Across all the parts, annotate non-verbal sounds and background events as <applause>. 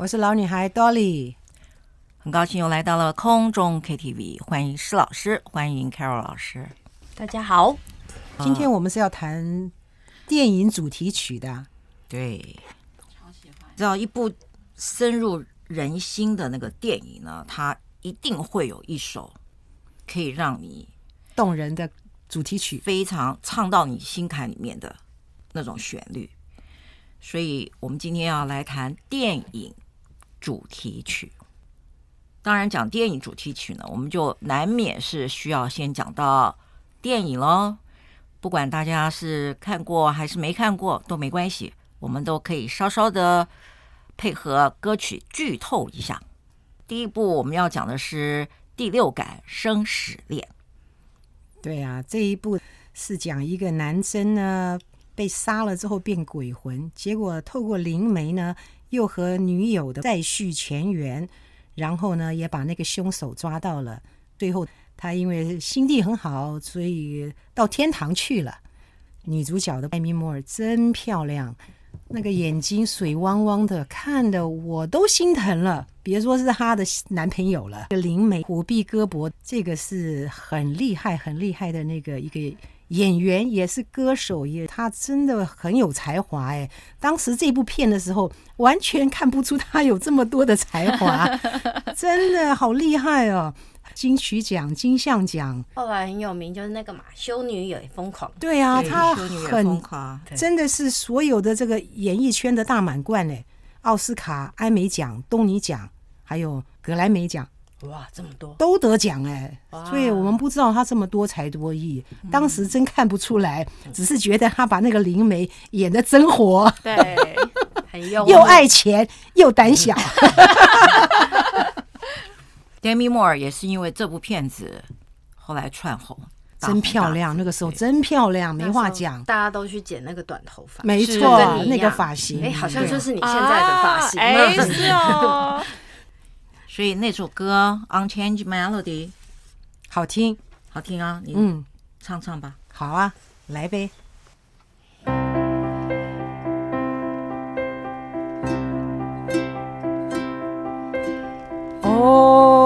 我是老女孩 Dolly，很高兴又来到了空中 KTV，欢迎施老师，欢迎 Carol 老师，大家好。今天我们是要谈电影主题曲的，对，超喜欢知道一部深入人心的那个电影呢，它一定会有一首可以让你动人的主题曲，非常唱到你心坎里面的那种旋律。所以我们今天要来谈电影。主题曲，当然讲电影主题曲呢，我们就难免是需要先讲到电影喽。不管大家是看过还是没看过都没关系，我们都可以稍稍的配合歌曲剧透一下。第一部我们要讲的是《第六感生死恋》。对啊，这一部是讲一个男生呢被杀了之后变鬼魂，结果透过灵媒呢。又和女友的再续前缘，然后呢，也把那个凶手抓到了。最后，他因为心地很好，所以到天堂去了。女主角的艾米·莫尔真漂亮，那个眼睛水汪汪的，看得我都心疼了。别说是她的男朋友了，灵媒虎臂胳膊，这个是很厉害、很厉害的那个一个。演员也是歌手，也他真的很有才华哎！当时这部片的时候，完全看不出他有这么多的才华，<laughs> 真的好厉害哦！金曲奖、金像奖，后来很有名，就是那个嘛，《修女也疯狂》。对啊，他很真的是所有的这个演艺圈的大满贯嘞！奥斯卡、艾美奖、东尼奖，还有格莱美奖。哇，这么多。都得奖哎！所以我们不知道他这么多才多艺，当时真看不出来，只是觉得他把那个灵媒演的真活，对，很用，<laughs> 又爱钱又胆小。<laughs> Demi Moore 也是因为这部片子后来窜红，真漂亮，那个时候真漂亮，没话讲，大家都去剪那个短头发，没错，那个发型，哎，好像就是你现在的发型，哎，是哦。<laughs> 所以那首歌《Unchanged Melody》好听，好听啊！你嗯，唱唱吧。好啊，来呗。Oh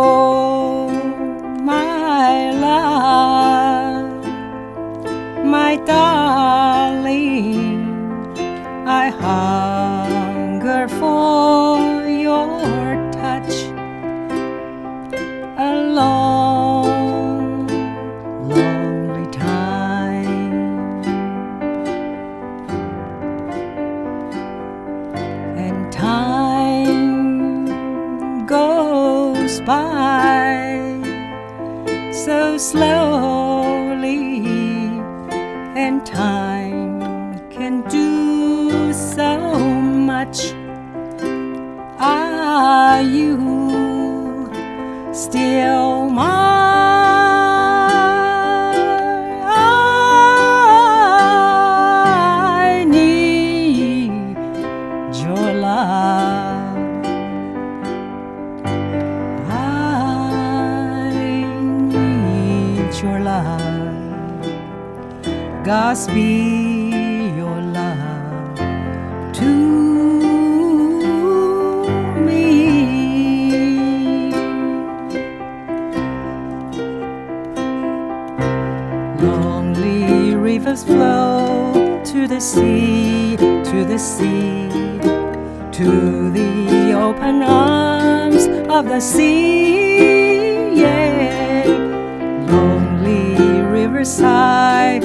slowly, and time can do so much. Are you still mine? Be your love to me. Lonely rivers flow to the sea, to the sea, to the open arms of the sea. Yeah. Lonely riverside,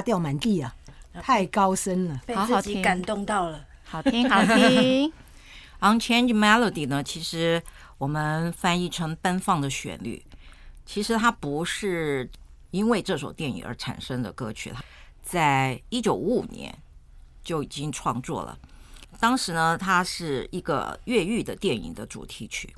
掉满地啊！太高深了。被好好听自己感动到了。好听 <laughs> 好听。Unchanged Melody 呢，其实我们翻译成奔放的旋律，其实它不是因为这首电影而产生的歌曲，在一九五五年就已经创作了。当时呢，它是一个越狱的电影的主题曲，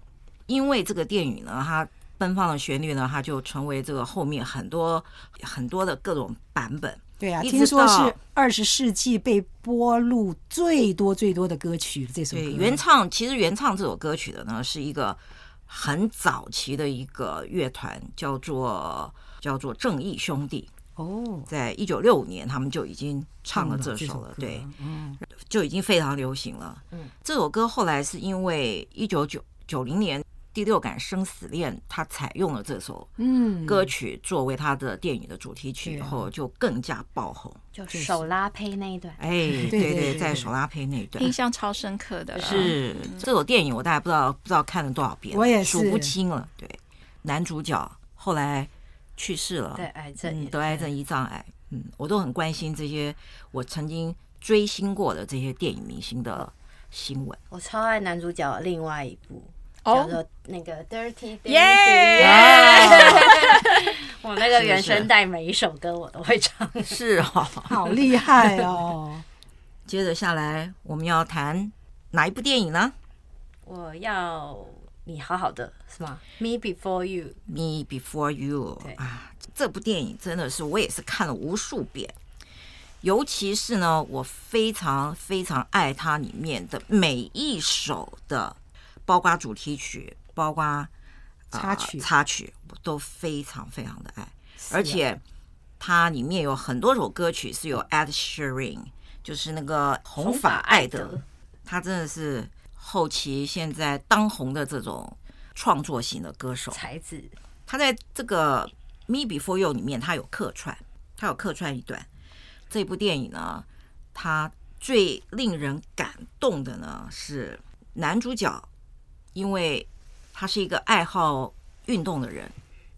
因为这个电影呢，它奔放的旋律呢，它就成为这个后面很多很多的各种版本。对啊，听说到是二十世纪被播录最多最多的歌曲，这首歌。对，原唱其实原唱这首歌曲的呢，是一个很早期的一个乐团，叫做叫做正义兄弟。哦，在一九六五年，他们就已经唱了这这首了，歌对，嗯，就已经非常流行了。嗯，这首歌后来是因为一九九九零年《第六感生死恋》，他采用了这首嗯，歌曲作为他的电影的主题曲以后，就更加爆红。就手拉胚那一段，哎，对对在手拉胚那一段印象超深刻的。是这首电影，我大概不知道不知道看了多少遍，我也是数不清了。对，男主角后来去世了，对癌症嗯，得癌症胰脏癌，嗯，我都很关心这些我曾经追星过的这些电影明星的新闻。我超爱男主角的另外一部。哦？叫做那个 Dirty Dancing，耶！<laughs> 我那个原声带每一首歌我都会唱。是哦，好厉害哦！<laughs> 接着下来我们要谈哪一部电影呢？我要你好好的是吗？Me Before You，？Me Before You 啊，这部电影真的是我也是看了无数遍，尤其是呢，我非常非常爱它里面的每一首的，包括主题曲，包括、呃插曲。插曲，我都非常非常的爱，啊。而且它里面有很多首歌曲是有 Ed Sheeran，就是那个红发艾德，他真的是后期现在当红的这种创作型的歌手。才子，他在这个《Me Before You》里面，他有客串，他有客串一段。这部电影呢，他最令人感动的呢是男主角，因为他是一个爱好运动的人，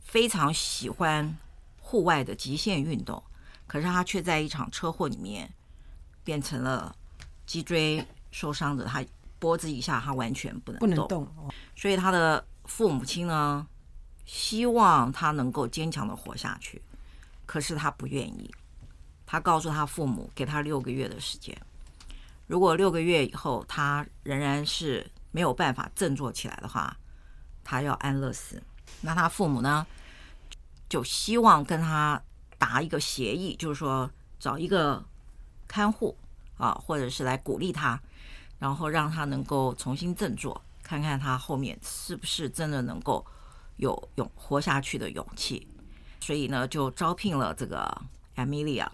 非常喜欢户外的极限运动，可是他却在一场车祸里面变成了脊椎受伤的，他脖子以下他完全不能不能动，哦所以他的父母亲呢，希望他能够坚强的活下去，可是他不愿意。他告诉他父母，给他六个月的时间，如果六个月以后他仍然是没有办法振作起来的话，他要安乐死。那他父母呢，就希望跟他达一个协议，就是说找一个看护啊，或者是来鼓励他，然后让他能够重新振作，看看他后面是不是真的能够有勇活下去的勇气。所以呢，就招聘了这个 Amelia，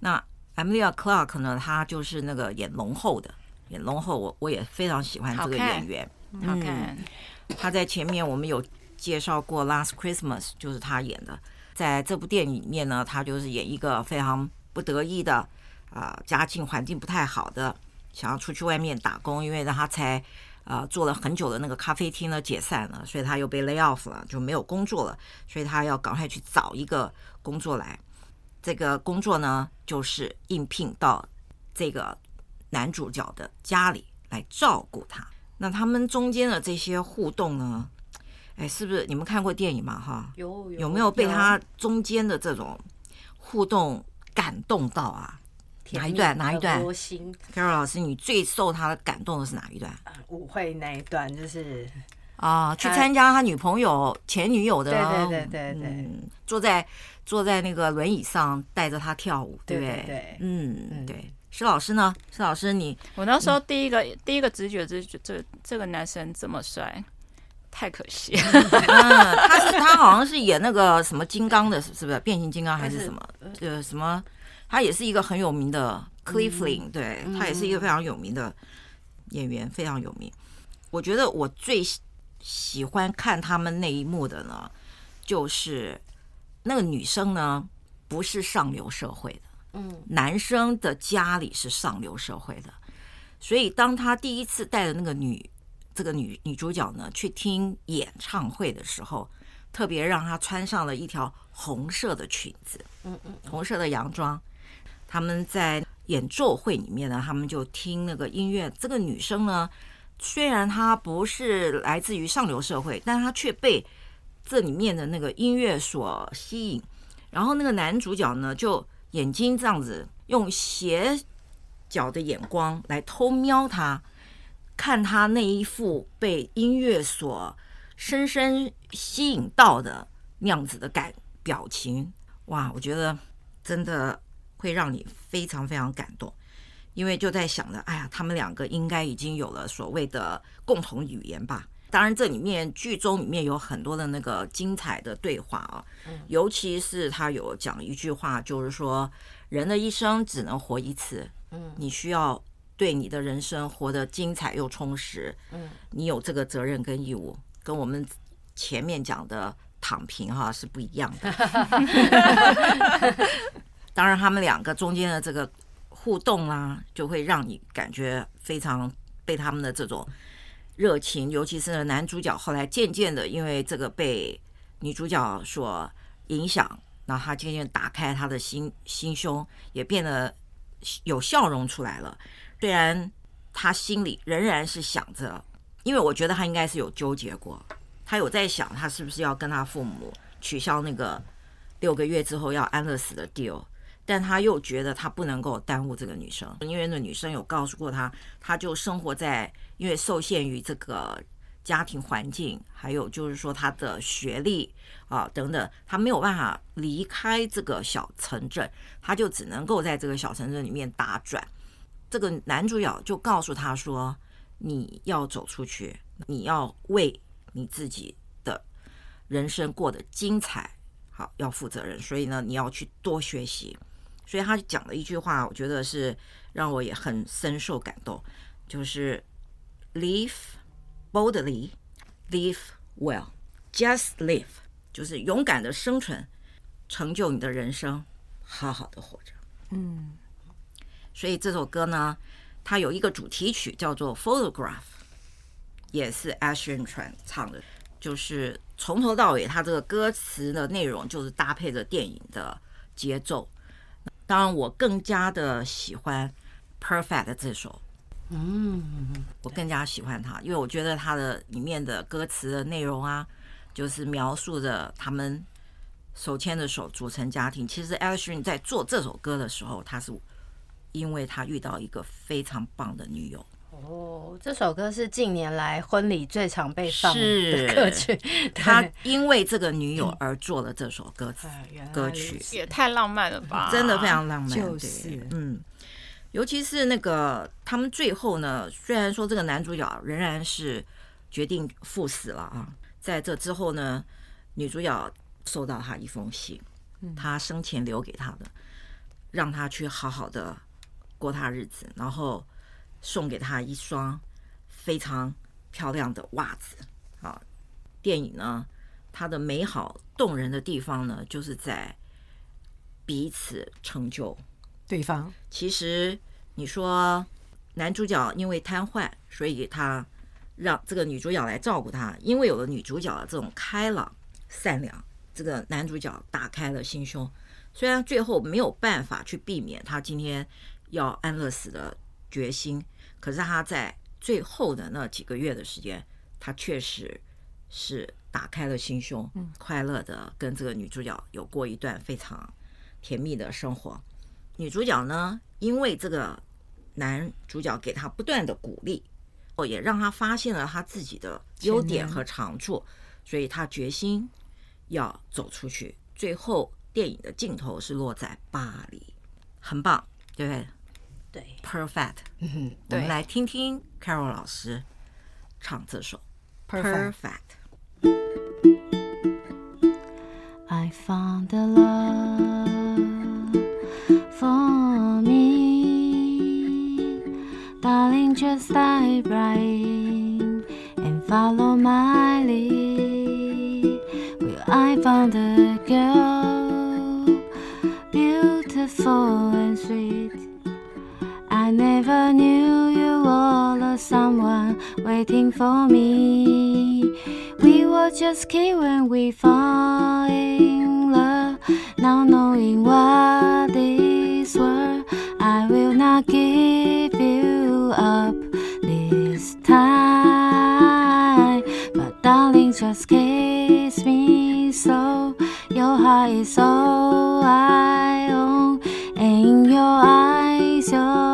那 Emilia Clark 呢，她就是那个演龙后的，演龙后我我也非常喜欢这个演员，好看。她、嗯、在前面我们有介绍过《Last Christmas》，就是他演的。在这部电影里面呢，他就是演一个非常不得意的啊、呃，家境环境不太好的，想要出去外面打工，因为让她才。啊、呃，做了很久的那个咖啡厅呢，解散了，所以他又被 lay off 了，就没有工作了，所以他要赶快去找一个工作来。这个工作呢，就是应聘到这个男主角的家里来照顾他。那他们中间的这些互动呢，哎，是不是你们看过电影嘛？哈，有有，有没有被他中间的这种互动感动到啊？哪一段？哪一段？Carol 老师，你最受他的感动的是哪一段？舞会那一段，就是啊，去参加他女朋友前女友的，对对对对对，嗯，坐在坐在那个轮椅上带着他跳舞，对不对？对，嗯，对。施老师呢？施老师，你我那时候第一个第一个直觉就是觉这这个男生这么帅，太可惜了。嗯，他是他好像是演那个什么金刚的，是不是变形金刚还是什么？呃，什么？他也是一个很有名的 Cleveland，对，他也是一个非常有名的演员，非常有名。我觉得我最喜欢看他们那一幕的呢，就是那个女生呢不是上流社会的，嗯，男生的家里是上流社会的，所以当他第一次带着那个女这个女女主角呢去听演唱会的时候，特别让她穿上了一条红色的裙子，嗯嗯，红色的洋装。他们在演奏会里面呢，他们就听那个音乐。这个女生呢，虽然她不是来自于上流社会，但她却被这里面的那个音乐所吸引。然后那个男主角呢，就眼睛这样子用斜角的眼光来偷瞄他，看他那一副被音乐所深深吸引到的那样子的感表情。哇，我觉得真的。会让你非常非常感动，因为就在想着，哎呀，他们两个应该已经有了所谓的共同语言吧。当然，这里面剧中里面有很多的那个精彩的对话啊，尤其是他有讲一句话，就是说，人的一生只能活一次，嗯，你需要对你的人生活得精彩又充实，嗯，你有这个责任跟义务，跟我们前面讲的躺平哈是不一样的。<laughs> 当然，他们两个中间的这个互动啊，就会让你感觉非常被他们的这种热情，尤其是男主角后来渐渐的，因为这个被女主角所影响，然后他渐渐打开他的心心胸，也变得有笑容出来了。虽然他心里仍然是想着，因为我觉得他应该是有纠结过，他有在想他是不是要跟他父母取消那个六个月之后要安乐死的 deal。但他又觉得他不能够耽误这个女生，因为那女生有告诉过他，他就生活在因为受限于这个家庭环境，还有就是说他的学历啊等等，他没有办法离开这个小城镇，他就只能够在这个小城镇里面打转。这个男主角就告诉他说：“你要走出去，你要为你自己的人生过得精彩，好，要负责任。所以呢，你要去多学习。”所以他讲了一句话，我觉得是让我也很深受感动，就是 “Live boldly, live well, just live”，就是勇敢的生存，成就你的人生，好好的活着。嗯，所以这首歌呢，它有一个主题曲叫做《Photograph》，也是 Ed Sheeran 唱的，就是从头到尾，它这个歌词的内容就是搭配着电影的节奏。当然，我更加的喜欢《Perfect》这首，嗯，我更加喜欢他，因为我觉得他的里面的歌词的内容啊，就是描述着他们手牵着手组成家庭。其实 Ed Sheeran 在做这首歌的时候，他是因为他遇到一个非常棒的女友。哦，这首歌是近年来婚礼最常被放的歌曲。他因为这个女友而做了这首歌词歌曲，也太浪漫了吧！真的非常浪漫，就是嗯，尤其是那个他们最后呢，虽然说这个男主角仍然是决定赴死了啊，在这之后呢，女主角收到他一封信，他生前留给他的，让他去好好的过他日子，然后送给他一双非常漂亮的袜子。啊，电影呢，它的美好动人的地方呢，就是在彼此成就对方。其实你说男主角因为瘫痪，所以他让这个女主角来照顾他，因为有了女主角的这种开朗善良，这个男主角打开了心胸。虽然最后没有办法去避免他今天要安乐死的决心，可是他在最后的那几个月的时间，他确实是打开了心胸，快乐的跟这个女主角有过一段非常甜蜜的生活。女主角呢，因为这个男主角给她不断的鼓励，哦，也让她发现了她自己的优点和长处，所以她决心要走出去。最后。电影的镜头是落在巴黎，很棒，对不对？对，perfect。嗯，我们来听听 Carol 老师唱这首 perfect。I found a love for me, darling, just dive right in and follow my lead. Well, I found a girl. Beautiful and sweet. I never knew you were someone waiting for me. We were just kids when we fall in love. Now knowing what this world, I will not give you up this time. But darling, just kiss me so your heart is all I own. In your eyes, you're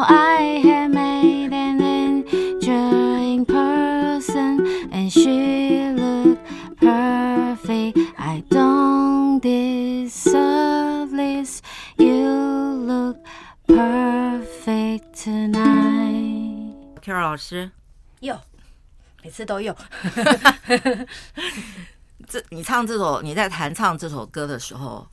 Now I know I have made an enduring person, and she look perfect. I don't deserve this. You look perfect tonight. Carol 老师，有，每次都有。这你唱这首，你在弹唱这首歌的时候，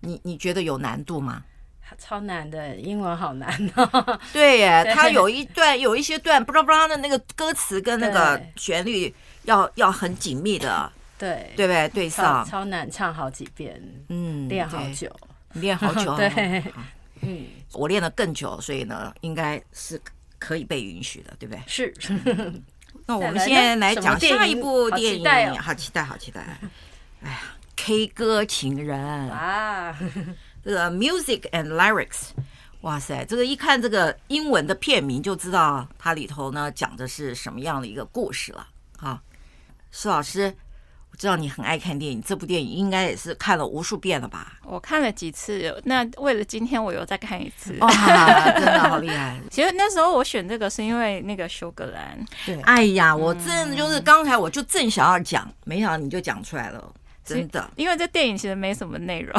你你觉得有难度吗？ <laughs> 超难的，英文好难哦。<laughs> 对耶，他有一段有一些段，不知道不知道的那个歌词跟那个旋律要要很紧密的，<laughs> 对。对不对？对上。超，超难唱好几遍，嗯，练好久，练好久，<laughs> 对，嗯，我练得更久，所以呢，应该是可以被允许的，对不对？是。那我们现在来讲下一部电影，电影好期待，好期待！哎呀，K 歌情人。啊。这个 music and lyrics，哇塞，这个一看这个英文的片名就知道它里头呢讲的是什么样的一个故事了。好，施老师，我知道你很爱看电影，这部电影应该也是看了无数遍了吧？我看了几次，那为了今天我又再看一次。哇，真的好厉害！其实那时候我选这个是因为那个休格兰。对，哎呀，我真的就是刚才我就正想要讲，没想到你就讲出来了。真的，因为这电影其实没什么内容，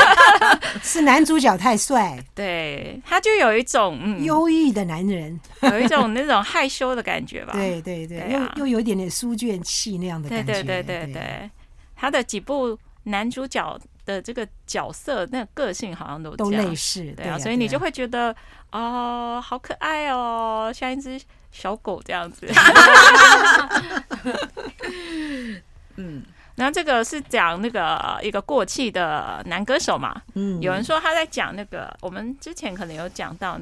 <laughs> 是男主角太帅，<laughs> 对，他就有一种嗯忧郁的男人，有一种那种害羞的感觉吧。对 <laughs> 对对，又又有一点点书卷气那样的感觉。对对对对对，他的几部男主角的这个角色，那个个性好像都都类似，对啊，所以你就会觉得哦，好可爱哦，像一只小狗这样子。嗯。然后这个是讲那个一个过气的男歌手嘛，嗯，有人说他在讲那个，我们之前可能有讲到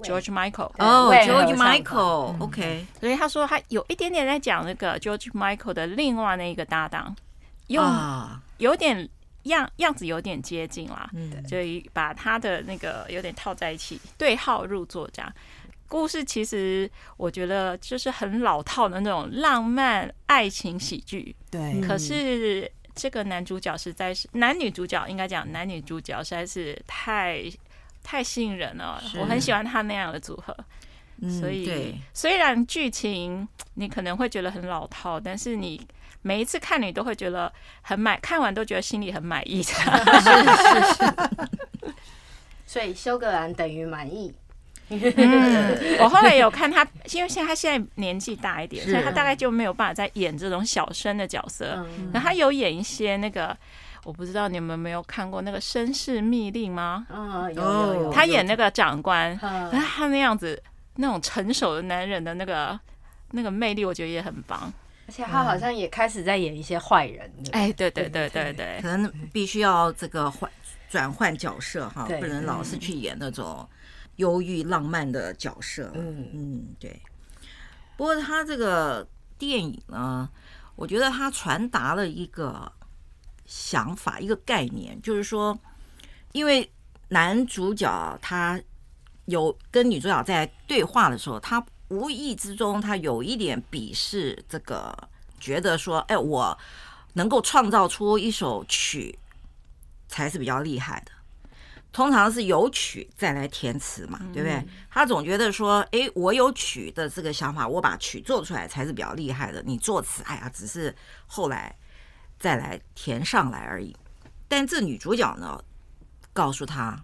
George Michael，哦，George Michael，OK，所以他说他有一点点在讲那个 George Michael 的另外那一个搭档，用有点样样子有点接近啦，嗯，所以把他的那个有点套在一起，对号入座这样。故事其实我觉得就是很老套的那种浪漫爱情喜剧，对。可是这个男主角实在是男女主角应该讲男女主角实在是太太吸引人了，我很喜欢他那样的组合。所以虽然剧情你可能会觉得很老套，但是你每一次看你都会觉得很满，看完都觉得心里很满意。是是是。<laughs> <laughs> 所以修格兰等于满意。嗯，<laughs> 我后来有看他，因为现在他现在年纪大一点，所以他大概就没有办法再演这种小生的角色。然后他有演一些那个，我不知道你们有没有看过那个《绅士密令》吗？嗯，有有有。他演那个长官，他那样子那种成熟的男人的那个那个魅力，我觉得也很棒。而且他好像也开始在演一些坏人。哎，对对对对对，可能必须要这个换转换角色哈，不能老是去演那种。忧郁浪漫的角色，嗯嗯，对。不过他这个电影呢，我觉得他传达了一个想法，一个概念，就是说，因为男主角他有跟女主角在对话的时候，他无意之中他有一点鄙视这个，觉得说，哎，我能够创造出一首曲，才是比较厉害的。通常是有曲再来填词嘛，对不对？他总觉得说，哎，我有曲的这个想法，我把曲做出来才是比较厉害的。你作词，哎呀，只是后来再来填上来而已。但这女主角呢，告诉他，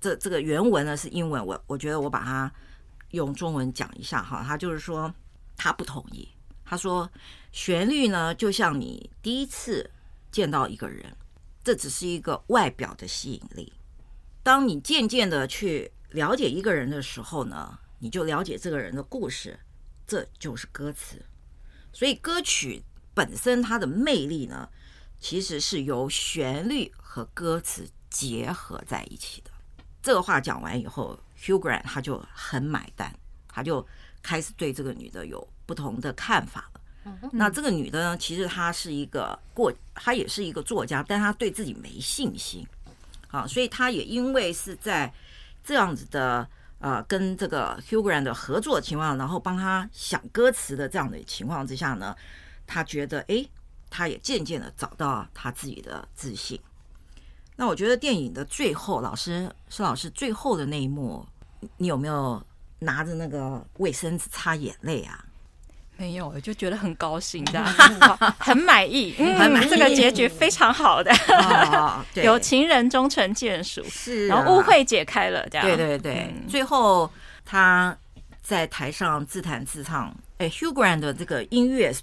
这这个原文呢是英文，我我觉得我把它用中文讲一下哈。他就是说，他不同意。他说，旋律呢，就像你第一次见到一个人，这只是一个外表的吸引力。当你渐渐的去了解一个人的时候呢，你就了解这个人的故事，这就是歌词。所以歌曲本身它的魅力呢，其实是由旋律和歌词结合在一起的。这个话讲完以后，Hugh Grant 他就很买单，他就开始对这个女的有不同的看法了。那这个女的呢，其实她是一个过，她也是一个作家，但她对自己没信心。啊，所以他也因为是在这样子的呃，跟这个 Hugh Grant 的合作情况，然后帮他想歌词的这样的情况之下呢，他觉得哎，他也渐渐的找到他自己的自信。那我觉得电影的最后，老师施老师最后的那一幕，你有没有拿着那个卫生纸擦眼泪啊？没有，我就觉得很高兴，这样。<laughs> 很满意，很满意，这个结局非常好的，有情人终成眷属，是，然后误会解开了，这样，对对对，最后他在台上自弹自唱，哎，Hugh Grant 的这个音乐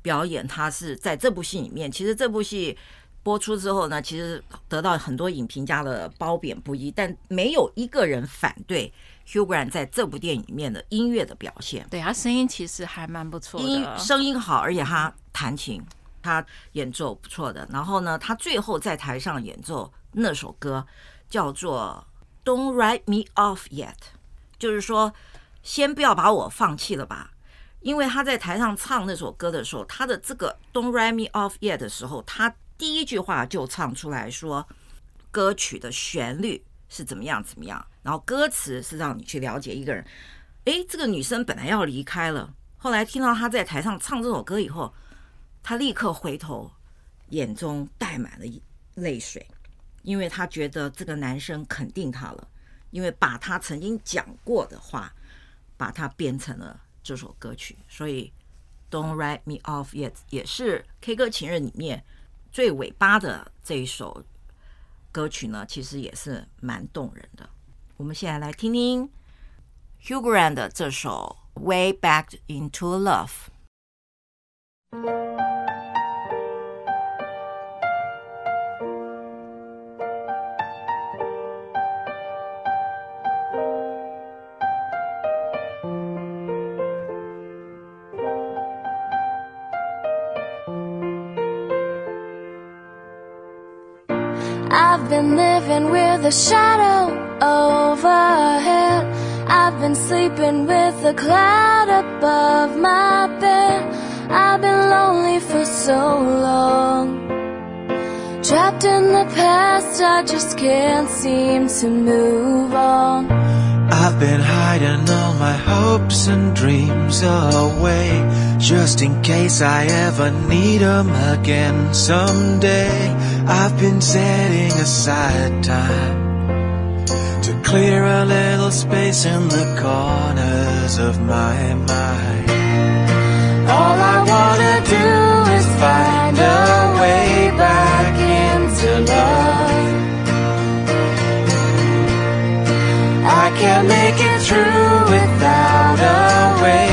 表演，他是在这部戏里面，其实这部戏播出之后呢，其实得到很多影评家的褒贬不一，但没有一个人反对。Hugh Grant 在这部电影里面的音乐的表现，对，他声音其实还蛮不错的，音声音好，而且他弹琴，他演奏不错的。然后呢，他最后在台上演奏那首歌叫做《Don't Write Me Off Yet》，就是说，先不要把我放弃了吧。因为他在台上唱那首歌的时候，他的这个《Don't Write Me Off Yet》的时候，他第一句话就唱出来说，歌曲的旋律是怎么样怎么样。然后歌词是让你去了解一个人，诶，这个女生本来要离开了，后来听到她在台上唱这首歌以后，她立刻回头，眼中带满了泪水，因为她觉得这个男生肯定她了，因为把她曾经讲过的话，把它编成了这首歌曲，所以《Don't Write Me Off Yet》也是 K 歌情人里面最尾巴的这一首歌曲呢，其实也是蛮动人的。我们现在来听听 Hugh Grant 的这首《Way Back Into Love》。I've been living with a shadow overhead. I've been sleeping with a cloud above my bed. I've been lonely for so long. Trapped in the past, I just can't seem to move on. I've been hiding all my hopes and dreams away Just in case I ever need them again someday I've been setting aside time clear a little space in the corners of my mind. All I wanna do is find a way back into love. I can't make it through without a way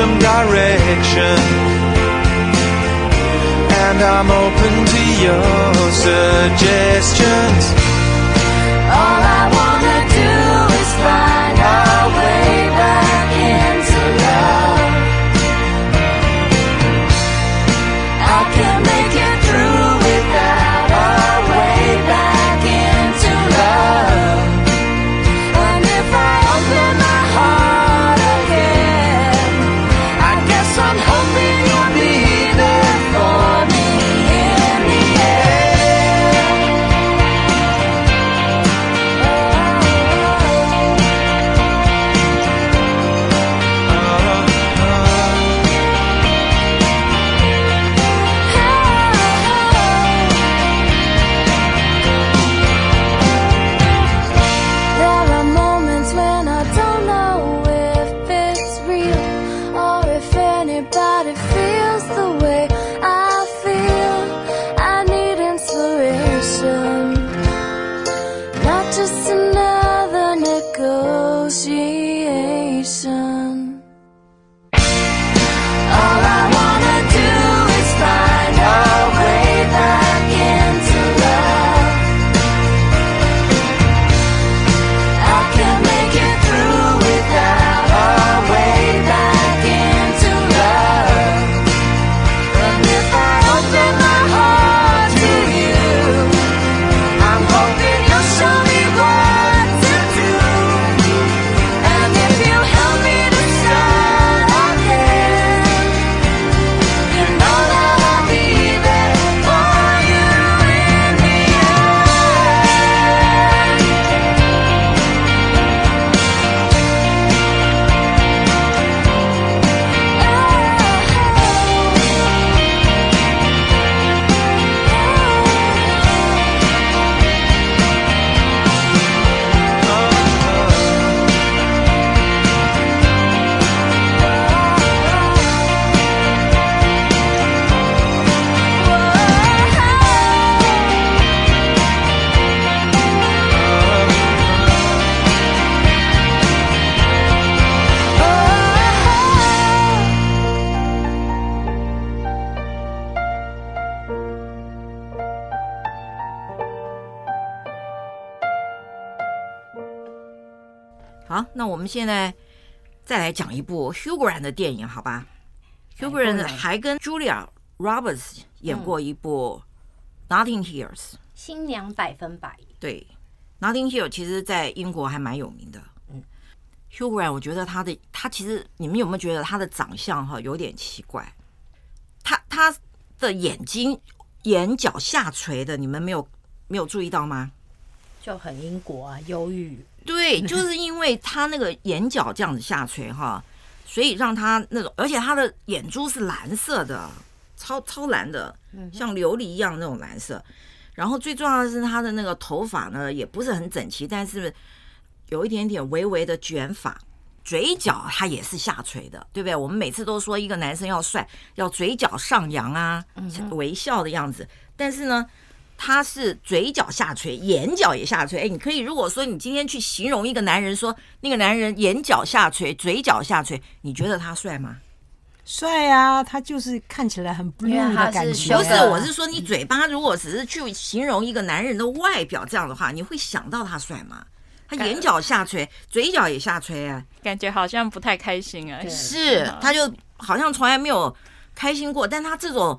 some direction, and I'm open to your suggestions. 我们现在再来讲一部 Hugh Grant 的电影，好吧？Hugh Grant 还跟 Julia Roberts 演过一部《Nothing Hills》。新娘百分百，对，《Nothing Hill》其实在英国还蛮有名的。嗯，Hugh Grant，我觉得他的他其实你们有没有觉得他的长相哈有点奇怪？他他的眼睛眼角下垂的，你们没有没有注意到吗？就很英国啊，忧郁。对，就是因为他那个眼角这样子下垂哈，所以让他那种，而且他的眼珠是蓝色的，超超蓝的，像琉璃一样那种蓝色。然后最重要的是他的那个头发呢，也不是很整齐，但是有一点点微微的卷发，嘴角他也是下垂的，对不对？我们每次都说一个男生要帅，要嘴角上扬啊，微笑的样子，但是呢。他是嘴角下垂，眼角也下垂。哎，你可以如果说你今天去形容一个男人，说那个男人眼角下垂，嘴角下垂，你觉得他帅吗？帅啊，他就是看起来很 blue 的感觉。不是，我是说你嘴巴如果只是去形容一个男人的外表这样的话，你会想到他帅吗？他眼角下垂，嘴角也下垂啊，感觉好像不太开心啊。是，他就好像从来没有开心过，但他这种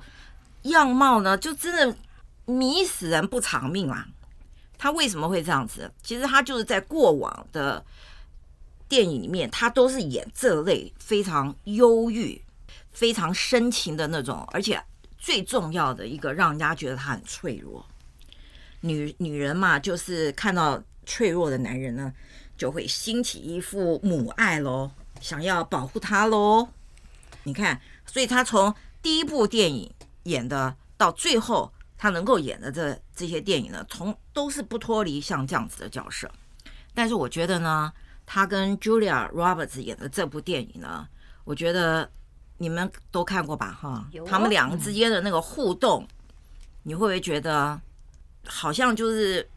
样貌呢，就真的迷死人不偿命啊！他为什么会这样子？其实他就是在过往的电影里面，他都是演这类非常忧郁、非常深情的那种，而且最重要的一个，让人家觉得他很脆弱。女女人嘛，就是看到脆弱的男人呢，就会兴起一副母爱喽，想要保护他喽。你看，所以他从第一部电影演的到最后，他能够演的这这些电影呢，从都是不脱离像这样子的角色。但是我觉得呢，他跟 Julia Roberts 演的这部电影呢，我觉得你们都看过吧？哈，他们两个之间的那个互动，你会不会觉得好像就是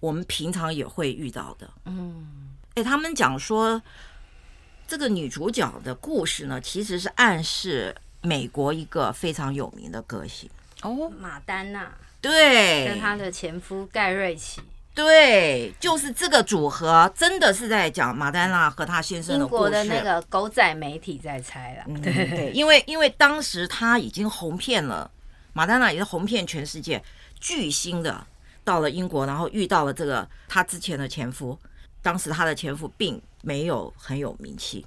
我们平常也会遇到的？嗯，哎，他们讲说。这个女主角的故事呢，其实是暗示美国一个非常有名的歌星哦，马丹娜，对，跟她的前夫盖瑞奇，对，就是这个组合，真的是在讲马丹娜和她先生的故事。英国的那个狗仔媒体在猜了，对对，因为因为当时他已经红遍了，马丹娜也是红遍全世界巨星的，到了英国，然后遇到了这个她之前的前夫，当时她的前夫并。没有很有名气，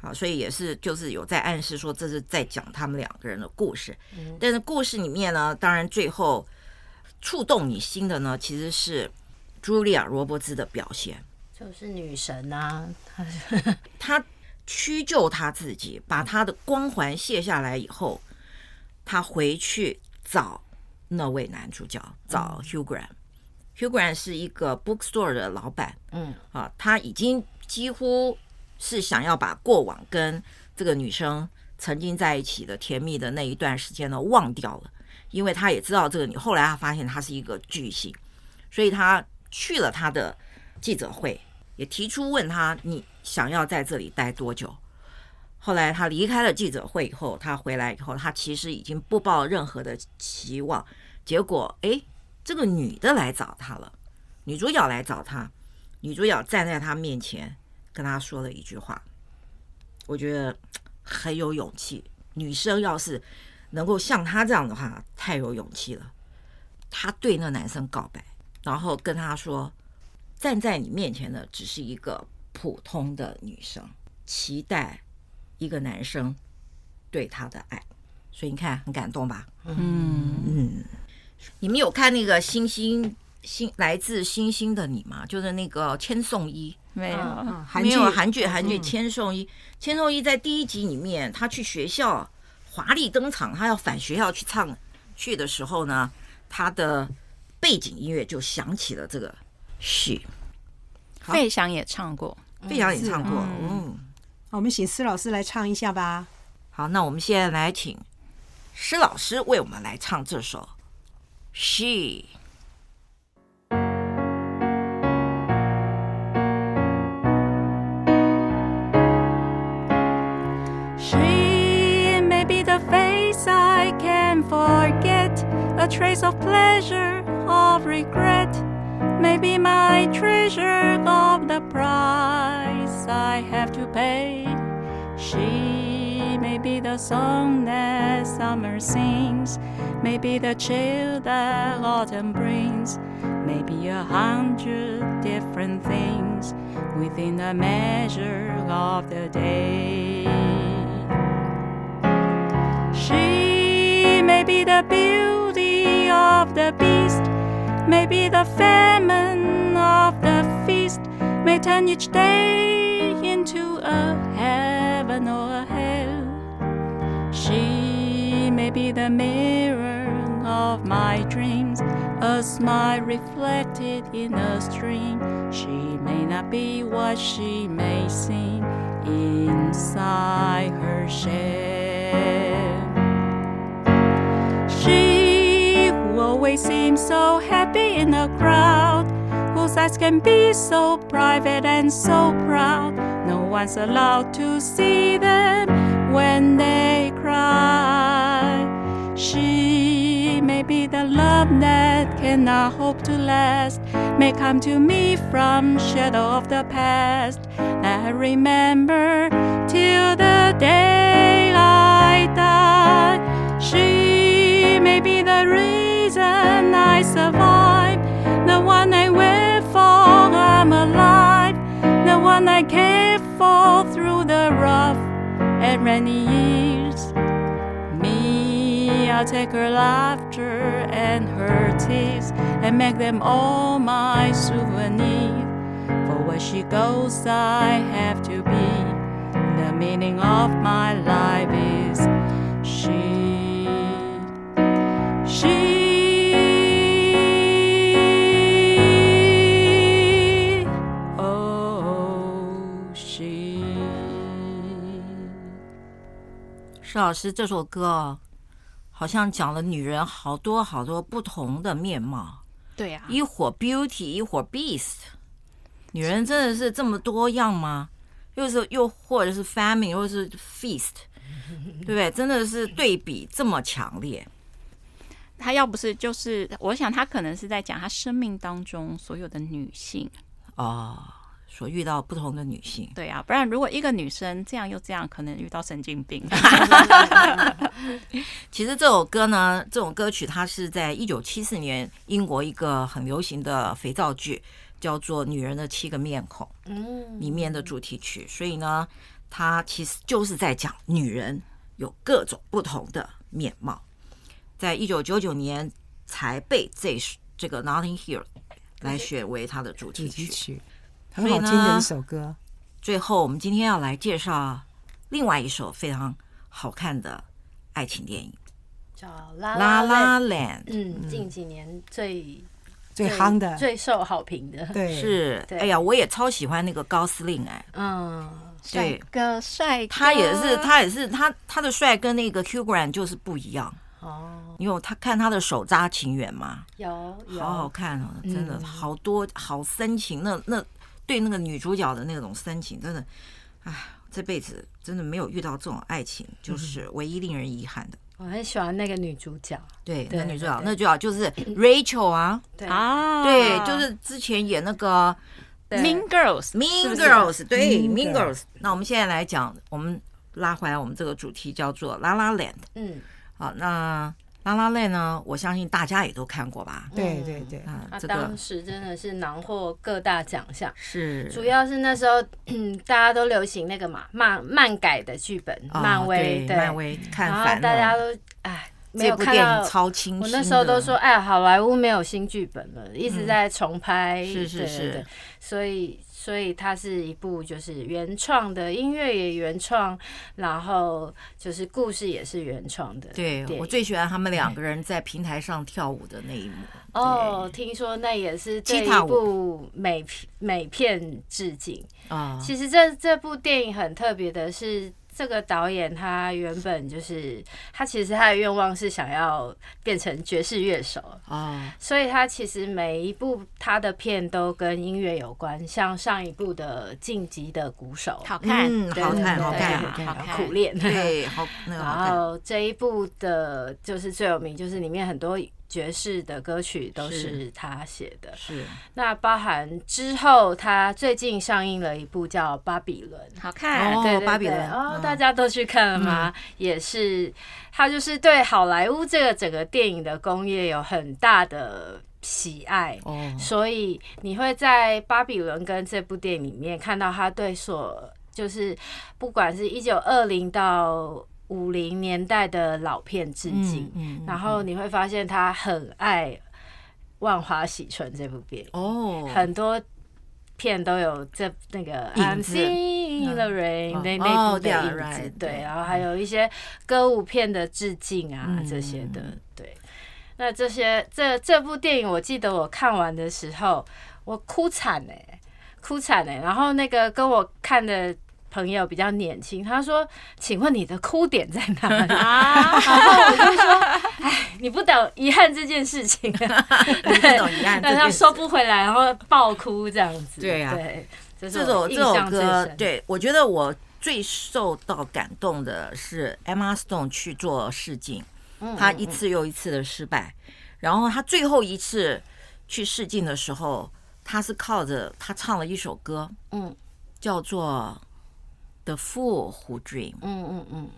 好，所以也是就是有在暗示说这是在讲他们两个人的故事。但是故事里面呢，当然最后触动你心的呢，其实是茱莉亚·罗伯兹的表现，就是女神啊，<laughs> 她屈就她自己，把她的光环卸下来以后，她回去找那位男主角，找 Hugh Grant。Hugh Grant 是一个 bookstore 的老板，嗯，啊，他已经。几乎是想要把过往跟这个女生曾经在一起的甜蜜的那一段时间呢忘掉了，因为他也知道这个女，后来他发现她是一个巨星，所以他去了他的记者会，也提出问他你想要在这里待多久。后来他离开了记者会以后，他回来以后，他其实已经不抱任何的期望。结果，哎，这个女的来找他了，女主角来找他，女主角站在他面前。跟他说了一句话，我觉得很有勇气。女生要是能够像他这样的话，太有勇气了。他对那男生告白，然后跟他说：“站在你面前的只是一个普通的女生，期待一个男生对她的爱。”所以你看，很感动吧？嗯嗯。你们有看那个星星星来自星星的你吗？就是那个千颂伊。没有，没有韩剧，韩剧《千颂伊》，千颂伊在第一集里面，他去学校华丽登场，他要返学校去唱去的时候呢，他的背景音乐就响起了这个 She。费翔也唱过，费翔也唱过，嗯，我们请施老师来唱一下吧。好，那我们现在来请施老师为我们来唱这首 She。Forget a trace of pleasure, of regret. Maybe my treasure of the price I have to pay. She may be the song that summer sings, maybe the chill that autumn brings, maybe a hundred different things within the measure of the day. She may be the beauty of the beast, maybe the famine of the feast, may turn each day into a heaven or a hell. She may be the mirror of my dreams, a smile reflected in a stream. She may not be what she may seem inside her shell. She who always seems so happy in the crowd, whose eyes can be so private and so proud. No one's allowed to see them when they cry. She may be the love that cannot hope to last, may come to me from shadow of the past. I remember till the day I die. She the reason I survive, the one I wait for, I'm alive, the one I care for through the rough and rainy years. Me, I'll take her laughter and her tears and make them all my souvenir. For where she goes, I have to be. The meaning of my life is she. She. Oh, she. 施老师这首歌好像讲了女人好多好多不同的面貌，对啊，一会儿 beauty，一会儿 beast，女人真的是这么多样吗？又是又或者是 famine，又是 feast，对不对？真的是对比这么强烈。他要不是就是，我想他可能是在讲他生命当中所有的女性哦，所遇到不同的女性。对啊，不然如果一个女生这样又这样，可能遇到神经病。<laughs> 其实这首歌呢，这种歌曲它是在一九七四年英国一个很流行的肥皂剧，叫做《女人的七个面孔》里面的主题曲。所以呢，它其实就是在讲女人有各种不同的面貌。在一九九九年才被这这个 Notting Hill 来选为他的主题曲，主题曲很好听的一首歌。最后，我们今天要来介绍另外一首非常好看的爱情电影，叫《拉拉 La La Land》。嗯，近几年最最夯的、最受好评的，对，是。哎呀，我也超喜欢那个高司令哎，嗯，对，个帅哥，他也是，他也是，他他的帅跟那个 Hugh Grant 就是不一样。哦，因为他看他的手扎情缘嘛，有，好好看哦，真的好多好深情，那那对那个女主角的那种深情，真的，哎，这辈子真的没有遇到这种爱情，就是唯一令人遗憾的。我很喜欢那个女主角，对，那女主角，那主角就是 Rachel 啊，对。啊，对，就是之前演那个 Mean Girls，Mean Girls，对，Mean Girls。那我们现在来讲，我们拉回来，我们这个主题叫做 La La Land，嗯。好，那《La La Land》呢？我相信大家也都看过吧？对对对，啊，这个。当时真的是囊获各大奖项，是，主要是那时候大家都流行那个嘛漫漫改的剧本，漫威对漫威看反了，大家都哎没有看到超清新，我那时候都说哎，好莱坞没有新剧本了，一直在重拍，是是是，所以。所以它是一部就是原创的音乐也原创，然后就是故事也是原创的。对，我最喜欢他们两个人在平台上跳舞的那一幕。哦，听说那也是这一部美美片致敬啊。其实这这部电影很特别的是。这个导演他原本就是他，其实他的愿望是想要变成爵士乐手。啊，所以他其实每一部他的片都跟音乐有关，像上一部的《晋级的鼓手》，好看，好看，好看，好看，苦练，对，好，然后这一部的就是最有名，就是里面很多。爵士的歌曲都是他写的，是那包含之后他最近上映了一部叫《巴比伦》，好看，对对对，巴比伦哦，大家都去看了吗？也是他就是对好莱坞这个整个电影的工业有很大的喜爱哦，所以你会在《巴比伦》跟这部电影里面看到他对所就是不管是一九二零到。五零年代的老片致敬，嗯嗯、然后你会发现他很爱《万花喜春》这部电影哦，很多片都有这那个 I'm Singing in the Rain 那那部的影子，对，然后还有一些歌舞片的致敬啊、嗯、这些的，对。那这些这这部电影，我记得我看完的时候，我哭惨哎、欸，哭惨哎、欸，然后那个跟我看的。朋友比较年轻，他说：“请问你的哭点在哪里？”啊、然后我就说：“哎，你不懂遗憾这件事情，<laughs> 对，不懂遗憾，但他收不回来，然后爆哭这样子。”对呀，对，这首这首歌，对我觉得我最受到感动的是 Emma Stone 去做试镜，他一次又一次的失败，然后他最后一次去试镜的时候，他是靠着他唱了一首歌，嗯，叫做。The Fool Who Dream，嗯嗯嗯，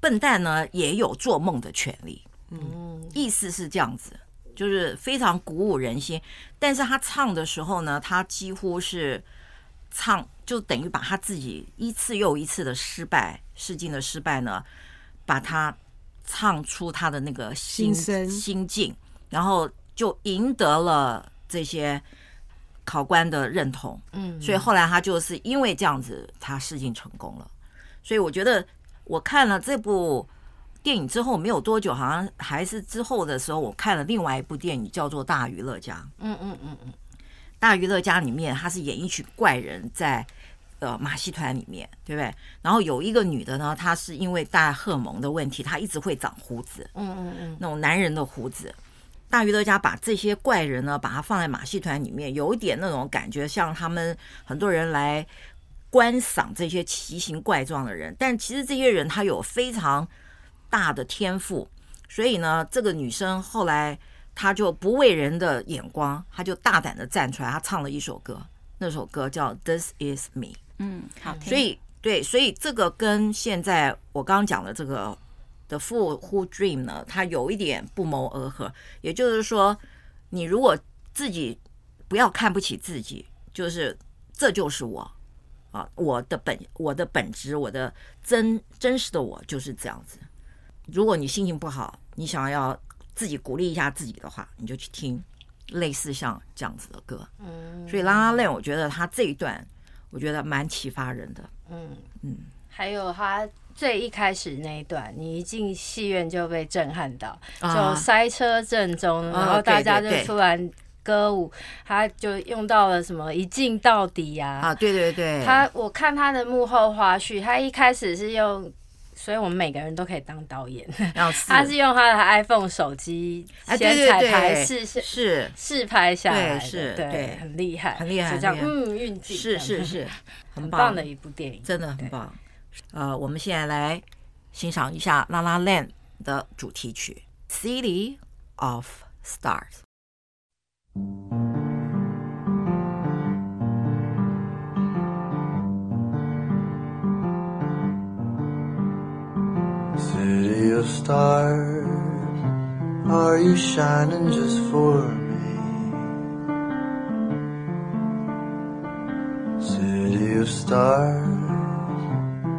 笨蛋呢也有做梦的权利。嗯，意思是这样子，就是非常鼓舞人心。但是他唱的时候呢，他几乎是唱，就等于把他自己一次又一次的失败、试镜的失败呢，把他唱出他的那个心心境，然后就赢得了这些考官的认同。嗯，所以后来他就是因为这样子，他试镜成功了。所以我觉得我看了这部。电影之后没有多久，好像还是之后的时候，我看了另外一部电影，叫做《大娱乐家》。嗯嗯嗯嗯，《大娱乐家》里面他是演一群怪人在呃马戏团里面，对不对？然后有一个女的呢，她是因为带荷尔蒙的问题，她一直会长胡子。嗯嗯嗯，那种男人的胡子。大娱乐家把这些怪人呢，把它放在马戏团里面，有一点那种感觉，像他们很多人来观赏这些奇形怪状的人，但其实这些人他有非常。大的天赋，所以呢，这个女生后来她就不为人的眼光，她就大胆的站出来，她唱了一首歌，那首歌叫《This Is Me》。嗯，好。所以对，所以这个跟现在我刚刚讲的这个《The Fool Who Dream》呢，它有一点不谋而合。也就是说，你如果自己不要看不起自己，就是这就是我啊，我的本我的本质，我的真真实的我就是这样子。如果你心情不好，你想要自己鼓励一下自己的话，你就去听类似像这样子的歌。嗯，所以《La La Land》我觉得他这一段，我觉得蛮启发人的。嗯嗯，还有他最一开始那一段，你一进戏院就被震撼到，就塞车正中，然后大家就突然歌舞，他就用到了什么一镜到底呀？啊，对对对，他我看他的幕后花絮，他一开始是用。所以我们每个人都可以当导演。<laughs> 他是用他的 iPhone 手机先彩排试试试拍下来的，对，很厉害，很厉害，就这样嗯运镜，是是是，很棒。的一部电影，真的很棒。呃，我们现在来欣赏一下《La La Land》的主题曲《City of Stars》。City of stars, are you shining just for me? City of stars,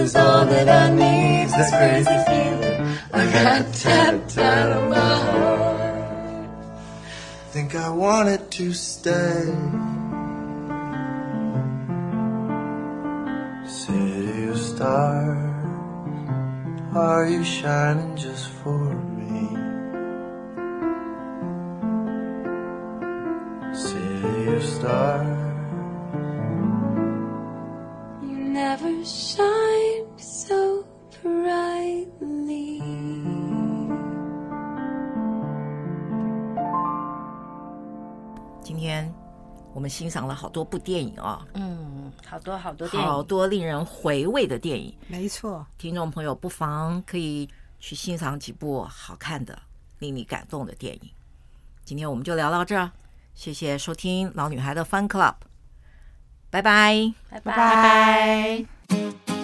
Cause all that I need's this crazy feeling I got tapped out of my heart. Think I wanted to stay. City of stars, are you shining just for me? City of stars, never shine so brightly. 今天我们欣赏了好多部电影啊，嗯，好多好多电影，好多令人回味的电影。没错，听众朋友不妨可以去欣赏几部好看的、令你感动的电影。今天我们就聊到这儿，谢谢收听老女孩的 Fun Club，拜拜，拜拜。